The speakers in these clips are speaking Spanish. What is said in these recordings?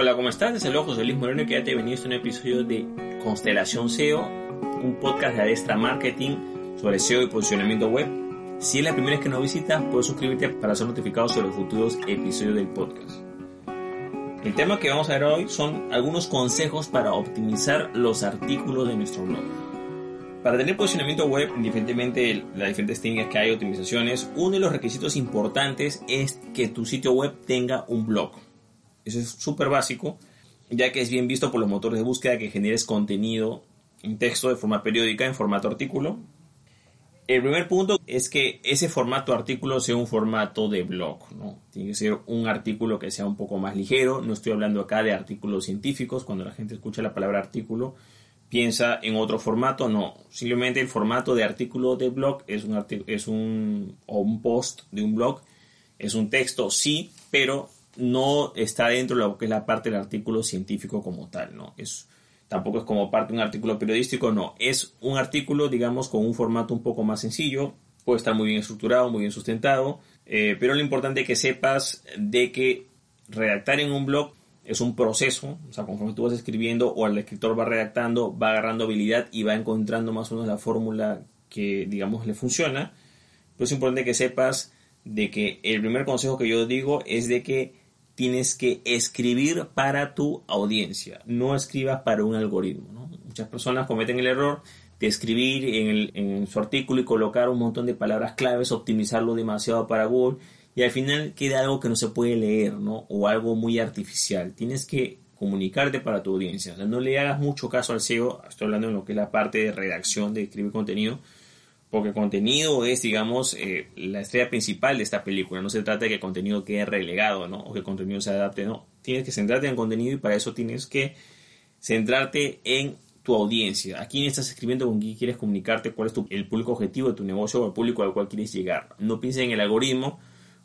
Hola, ¿cómo estás? Desde luego José Luis Moreno que ya te he venido a un episodio de Constelación SEO, un podcast de Adestra Marketing sobre SEO y posicionamiento web. Si es la primera vez que nos visitas, puedes suscribirte para ser notificado sobre los futuros episodios del podcast. El tema que vamos a ver hoy son algunos consejos para optimizar los artículos de nuestro blog. Para tener posicionamiento web, indiferentemente de las diferentes técnicas que hay, optimizaciones, uno de los requisitos importantes es que tu sitio web tenga un blog. Eso es súper básico, ya que es bien visto por los motores de búsqueda que generes contenido en texto de forma periódica, en formato artículo. El primer punto es que ese formato artículo sea un formato de blog, ¿no? Tiene que ser un artículo que sea un poco más ligero. No estoy hablando acá de artículos científicos. Cuando la gente escucha la palabra artículo, piensa en otro formato, no. Simplemente el formato de artículo de blog es un, es un, o un post de un blog, es un texto, sí, pero no está dentro de lo que es la parte del artículo científico como tal, ¿no? Es, tampoco es como parte de un artículo periodístico, no. Es un artículo, digamos, con un formato un poco más sencillo, puede estar muy bien estructurado, muy bien sustentado, eh, pero lo importante es que sepas de que redactar en un blog es un proceso, o sea, conforme tú vas escribiendo o el escritor va redactando, va agarrando habilidad y va encontrando más o menos la fórmula que, digamos, le funciona. Pero es importante que sepas de que el primer consejo que yo digo es de que tienes que escribir para tu audiencia, no escribas para un algoritmo. Muchas personas cometen el error de escribir en, en su artículo y colocar un montón de palabras claves, optimizarlo demasiado para Google y al final queda algo que no se puede leer, ¿no? O algo muy artificial. Tienes que comunicarte para tu audiencia. O sea, no le hagas mucho caso al SEO, estoy hablando de lo que es la parte de redacción, de escribir contenido, porque contenido es, digamos, eh, la estrella principal de esta película. No se trata de que contenido quede relegado, ¿no? O que contenido se adapte, no. Tienes que centrarte en contenido y para eso tienes que centrarte en tu audiencia. ¿A quién estás escribiendo? ¿Con quién quieres comunicarte? ¿Cuál es el público objetivo de tu negocio o el público al cual quieres llegar? No pienses en el algoritmo,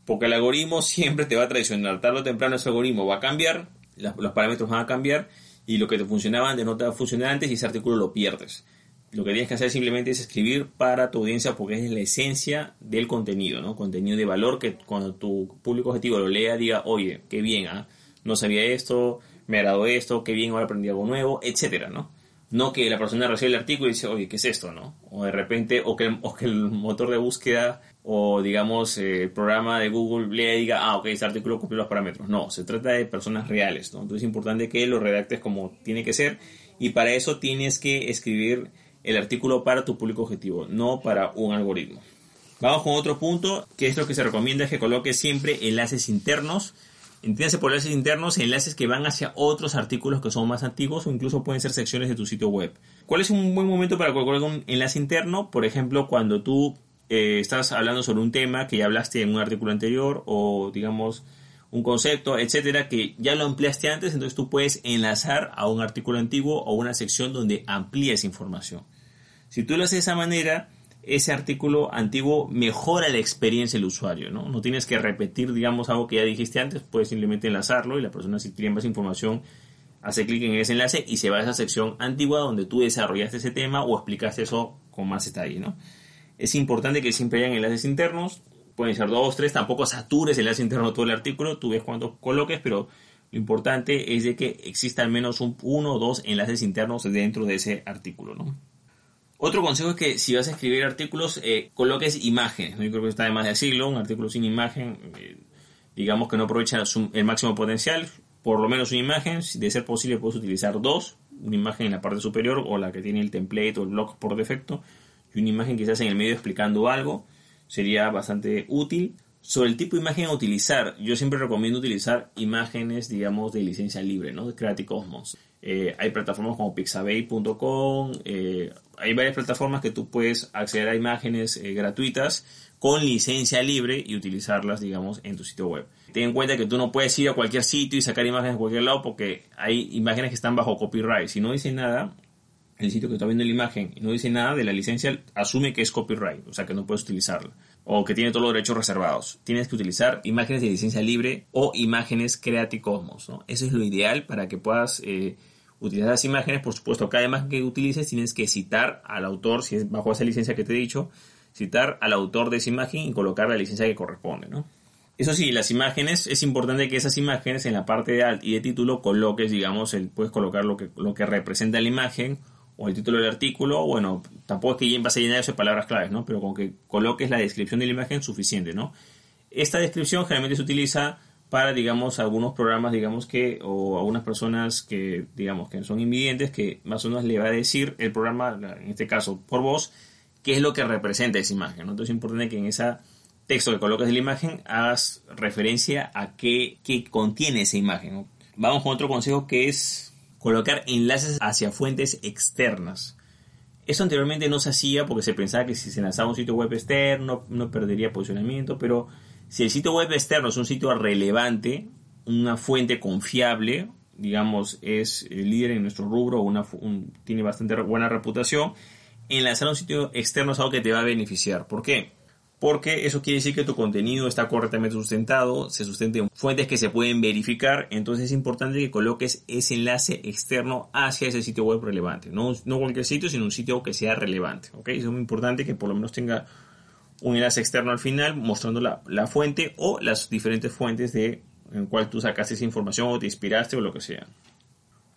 porque el algoritmo siempre te va a traicionar. Tarde o temprano ese algoritmo va a cambiar, los parámetros van a cambiar y lo que te funcionaba antes no te va a funcionar antes y ese artículo lo pierdes. Lo que tienes que hacer simplemente es escribir para tu audiencia porque es la esencia del contenido, ¿no? Contenido de valor que cuando tu público objetivo lo lea diga, oye, qué bien, ¿ah? no sabía esto, me agradó esto, qué bien, ahora aprendí algo nuevo, etcétera, ¿no? No que la persona recibe el artículo y dice, oye, ¿qué es esto, no? O de repente, o que, o que el motor de búsqueda o digamos eh, el programa de Google le diga, ah, ok, este artículo cumple los parámetros. No, se trata de personas reales, ¿no? Entonces es importante que lo redactes como tiene que ser y para eso tienes que escribir el artículo para tu público objetivo, no para un algoritmo. Vamos con otro punto, que es lo que se recomienda es que coloques siempre enlaces internos. Entiéndase por enlaces internos, enlaces que van hacia otros artículos que son más antiguos o incluso pueden ser secciones de tu sitio web. ¿Cuál es un buen momento para colocar un enlace interno? Por ejemplo, cuando tú eh, estás hablando sobre un tema que ya hablaste en un artículo anterior o digamos un concepto, etcétera, que ya lo ampliaste antes, entonces tú puedes enlazar a un artículo antiguo o una sección donde amplíes información. Si tú lo haces de esa manera, ese artículo antiguo mejora la experiencia del usuario, ¿no? No tienes que repetir, digamos, algo que ya dijiste antes, puedes simplemente enlazarlo y la persona si quiere más información hace clic en ese enlace y se va a esa sección antigua donde tú desarrollaste ese tema o explicaste eso con más detalle, ¿no? Es importante que siempre hayan enlaces internos, pueden ser dos, tres, tampoco satures el enlace interno todo el artículo, tú ves cuántos coloques, pero lo importante es de que exista al menos un, uno o dos enlaces internos dentro de ese artículo, ¿no? Otro consejo es que si vas a escribir artículos, eh, coloques imágenes. Yo creo que está de más de decirlo, un artículo sin imagen, eh, digamos que no aprovecha el máximo potencial, por lo menos una imagen, de ser posible puedes utilizar dos, una imagen en la parte superior o la que tiene el template o el blog por defecto, y una imagen quizás en el medio explicando algo, sería bastante útil. Sobre el tipo de imagen a utilizar, yo siempre recomiendo utilizar imágenes, digamos, de licencia libre, ¿no? De Creative Commons. Eh, hay plataformas como pixabay.com, hay varias plataformas que tú puedes acceder a imágenes eh, gratuitas con licencia libre y utilizarlas, digamos, en tu sitio web. Ten en cuenta que tú no puedes ir a cualquier sitio y sacar imágenes de cualquier lado porque hay imágenes que están bajo copyright. Si no dice nada, el sitio que está viendo la imagen y no dice nada de la licencia, asume que es copyright, o sea que no puedes utilizarla. O que tiene todos los derechos reservados. Tienes que utilizar imágenes de licencia libre o imágenes Creative Commons. ¿no? Eso es lo ideal para que puedas eh, utilizar las imágenes. Por supuesto, cada imagen que utilices tienes que citar al autor, si es bajo esa licencia que te he dicho, citar al autor de esa imagen y colocar la licencia que corresponde. ¿no? Eso sí, las imágenes, es importante que esas imágenes en la parte de alt y de título coloques, digamos, el, puedes colocar lo que, lo que representa la imagen o el título del artículo, bueno, tampoco es que vas a llenar eso de palabras claves, ¿no? Pero con que coloques la descripción de la imagen suficiente, ¿no? Esta descripción generalmente se utiliza para, digamos, algunos programas, digamos que, o algunas personas que, digamos, que son invidentes, que más o menos le va a decir el programa, en este caso por voz, qué es lo que representa esa imagen. Entonces es importante que en ese texto que coloques de la imagen hagas referencia a qué, qué contiene esa imagen, Vamos con otro consejo que es colocar enlaces hacia fuentes externas. Eso anteriormente no se hacía porque se pensaba que si se lanzaba un sitio web externo no perdería posicionamiento, pero si el sitio web externo es un sitio relevante, una fuente confiable, digamos, es el líder en nuestro rubro, una, tiene bastante buena reputación, enlazar un sitio externo es algo que te va a beneficiar. ¿Por qué? porque eso quiere decir que tu contenido está correctamente sustentado, se sustente en fuentes que se pueden verificar, entonces es importante que coloques ese enlace externo hacia ese sitio web relevante, no, no cualquier sitio, sino un sitio que sea relevante, ¿ok? es muy importante que por lo menos tenga un enlace externo al final mostrando la, la fuente o las diferentes fuentes de en cual tú sacaste esa información o te inspiraste o lo que sea.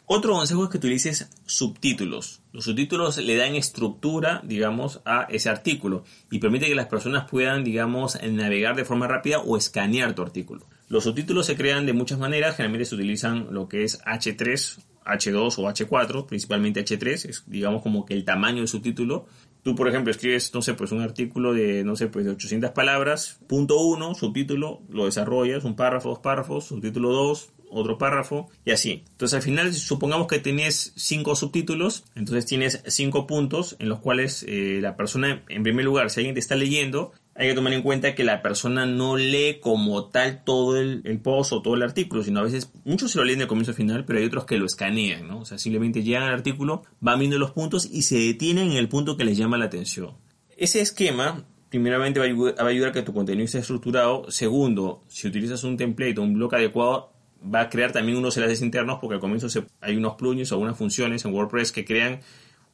Otro consejo es que utilices subtítulos. Los subtítulos le dan estructura, digamos, a ese artículo y permite que las personas puedan, digamos, navegar de forma rápida o escanear tu artículo. Los subtítulos se crean de muchas maneras, generalmente se utilizan lo que es H3, H2 o H4, principalmente H3, es digamos como que el tamaño del subtítulo. Tú, por ejemplo, escribes, no sé, pues un artículo de, no sé, pues de 800 palabras, punto 1, subtítulo, lo desarrollas, un párrafo, dos párrafos, subtítulo 2, otro párrafo y así. Entonces al final supongamos que tienes cinco subtítulos, entonces tienes cinco puntos en los cuales eh, la persona, en primer lugar, si alguien te está leyendo, hay que tomar en cuenta que la persona no lee como tal todo el, post o todo el artículo, sino a veces muchos se lo leen de comienzo final, pero hay otros que lo escanean, ¿no? O sea, simplemente llegan al artículo, van viendo los puntos y se detienen en el punto que les llama la atención. Ese esquema primeramente va a ayudar a que tu contenido esté estructurado. Segundo, si utilizas un template o un bloque adecuado, va a crear también unos enlaces internos porque al comienzo hay unos plugins o unas funciones en WordPress que crean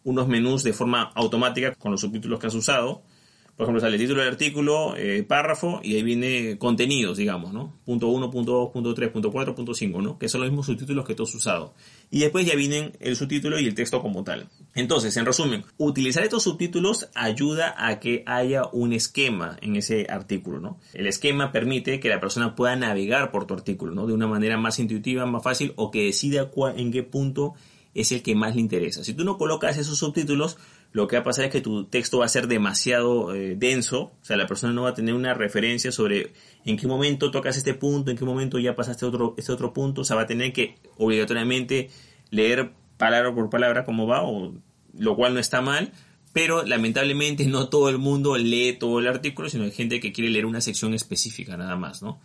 unos menús de forma automática con los subtítulos que has usado por ejemplo, sale el título del artículo, eh, párrafo, y ahí viene contenidos, digamos, ¿no? Punto 1, punto 2, punto 3, punto 4, punto 5, ¿no? Que son los mismos subtítulos que tú has usado. Y después ya vienen el subtítulo y el texto como tal. Entonces, en resumen, utilizar estos subtítulos ayuda a que haya un esquema en ese artículo, ¿no? El esquema permite que la persona pueda navegar por tu artículo, ¿no? De una manera más intuitiva, más fácil, o que decida en qué punto es el que más le interesa. Si tú no colocas esos subtítulos, lo que va a pasar es que tu texto va a ser demasiado eh, denso, o sea, la persona no va a tener una referencia sobre en qué momento tocas este punto, en qué momento ya pasaste otro, este otro punto, o sea, va a tener que obligatoriamente leer palabra por palabra cómo va, o, lo cual no está mal, pero lamentablemente no todo el mundo lee todo el artículo, sino hay gente que quiere leer una sección específica nada más, ¿no?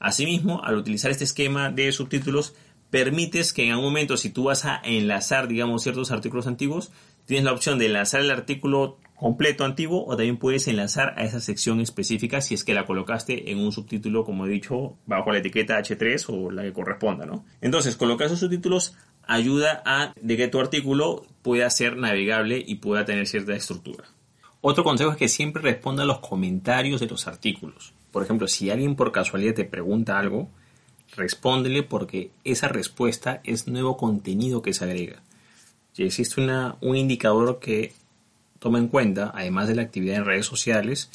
Asimismo, al utilizar este esquema de subtítulos, permites que en algún momento, si tú vas a enlazar, digamos, ciertos artículos antiguos, Tienes la opción de enlazar el artículo completo antiguo o también puedes enlazar a esa sección específica si es que la colocaste en un subtítulo, como he dicho, bajo la etiqueta H3 o la que corresponda, ¿no? Entonces, colocar esos subtítulos ayuda a de que tu artículo pueda ser navegable y pueda tener cierta estructura. Otro consejo es que siempre responda a los comentarios de los artículos. Por ejemplo, si alguien por casualidad te pregunta algo, respóndele porque esa respuesta es nuevo contenido que se agrega existe una, un indicador que toma en cuenta, además de la actividad en redes sociales,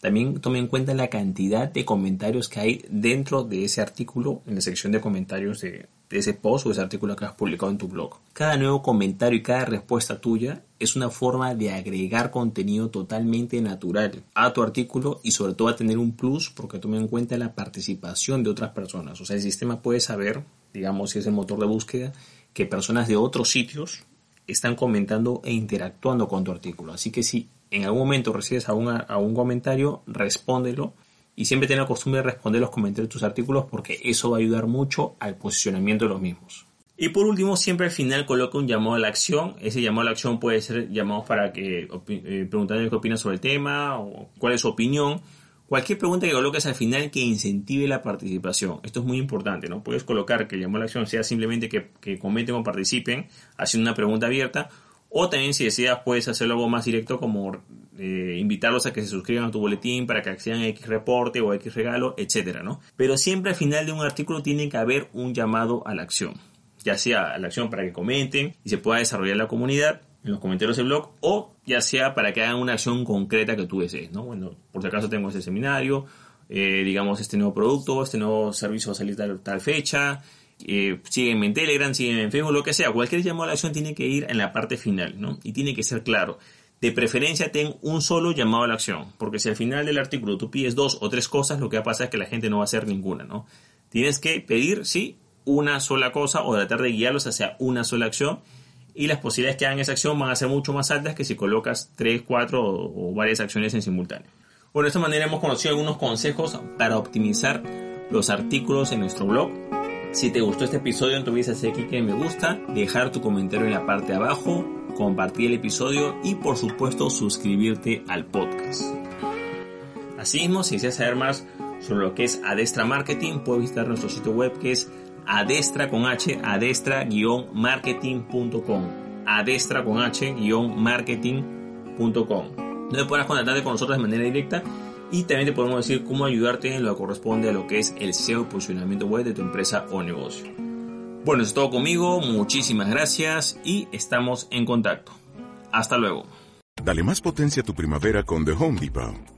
también toma en cuenta la cantidad de comentarios que hay dentro de ese artículo, en la sección de comentarios de, ese post o ese artículo que has publicado en tu blog. Cada nuevo comentario y cada respuesta tuya es una forma de agregar contenido totalmente natural a tu artículo y sobre todo a tener un plus porque toma en cuenta la participación de otras personas. O sea, el sistema puede saber, digamos, si es el motor de búsqueda, que personas de otros sitios están comentando e interactuando con tu artículo. Así que si en algún momento recibes a, a un comentario, respóndelo y siempre ten la costumbre de responder los comentarios de tus artículos porque eso va a ayudar mucho al posicionamiento de los mismos. Y por último, siempre al final coloca un llamado a la acción. Ese llamado a la acción puede ser llamados para que eh, qué opinas sobre el tema o cuál es su opinión. Cualquier pregunta que coloques al final que incentive la participación. Esto es muy importante, ¿no? Puedes colocar que llamado a la acción sea simplemente que, que comenten o participen haciendo una pregunta abierta o también si deseas puedes hacerlo algo más directo como eh, invitarlos a que se suscriban a tu boletín para que accedan a X reporte o X regalo, etcétera, ¿no? Pero siempre al final de un artículo tiene que haber un llamado a la acción. Ya sea a la acción para que comenten y se pueda desarrollar la comunidad en los comentarios del blog o ya sea para que hagan una acción concreta que tú desees, ¿no? Bueno, por si acaso tengo ese seminario, eh, digamos este nuevo producto, este nuevo servicio va a salir tal, tal fecha, eh, sígueme en Telegram, sígueme en Facebook, lo que sea. Cualquier llamado a la acción tiene que ir en la parte final, ¿no? Y tiene que ser claro. De preferencia, ten un solo llamado a la acción, porque si al final del artículo tú pides dos o tres cosas, lo que va a pasar es que la gente no va a hacer ninguna, ¿no? Tienes que pedir, sí, una sola cosa o tratar de guiarlos hacia una sola acción y las posibilidades que hagan esa acción van a ser mucho más altas que si colocas tres, cuatro o, o varias acciones en simultáneo. Bueno, de esta manera hemos conocido algunos consejos para optimizar los artículos en nuestro blog si te gustó este episodio, no olvides hacer clic en me gusta, dejar tu comentario en la parte de abajo, compartir el episodio y por supuesto suscribirte al podcast. Asimismo, si deseas saber más sobre lo que es Adestra Marketing, puedes visitar nuestro sitio web que es adestra con h adestra-marketing.com adestra con h-marketing.com donde podrás contactarte con nosotros de manera directa y también te podemos decir cómo ayudarte en lo que corresponde a lo que es el SEO posicionamiento web de tu empresa o negocio. Bueno, eso es todo conmigo, muchísimas gracias y estamos en contacto. Hasta luego. Dale más potencia a tu primavera con The Home Depot.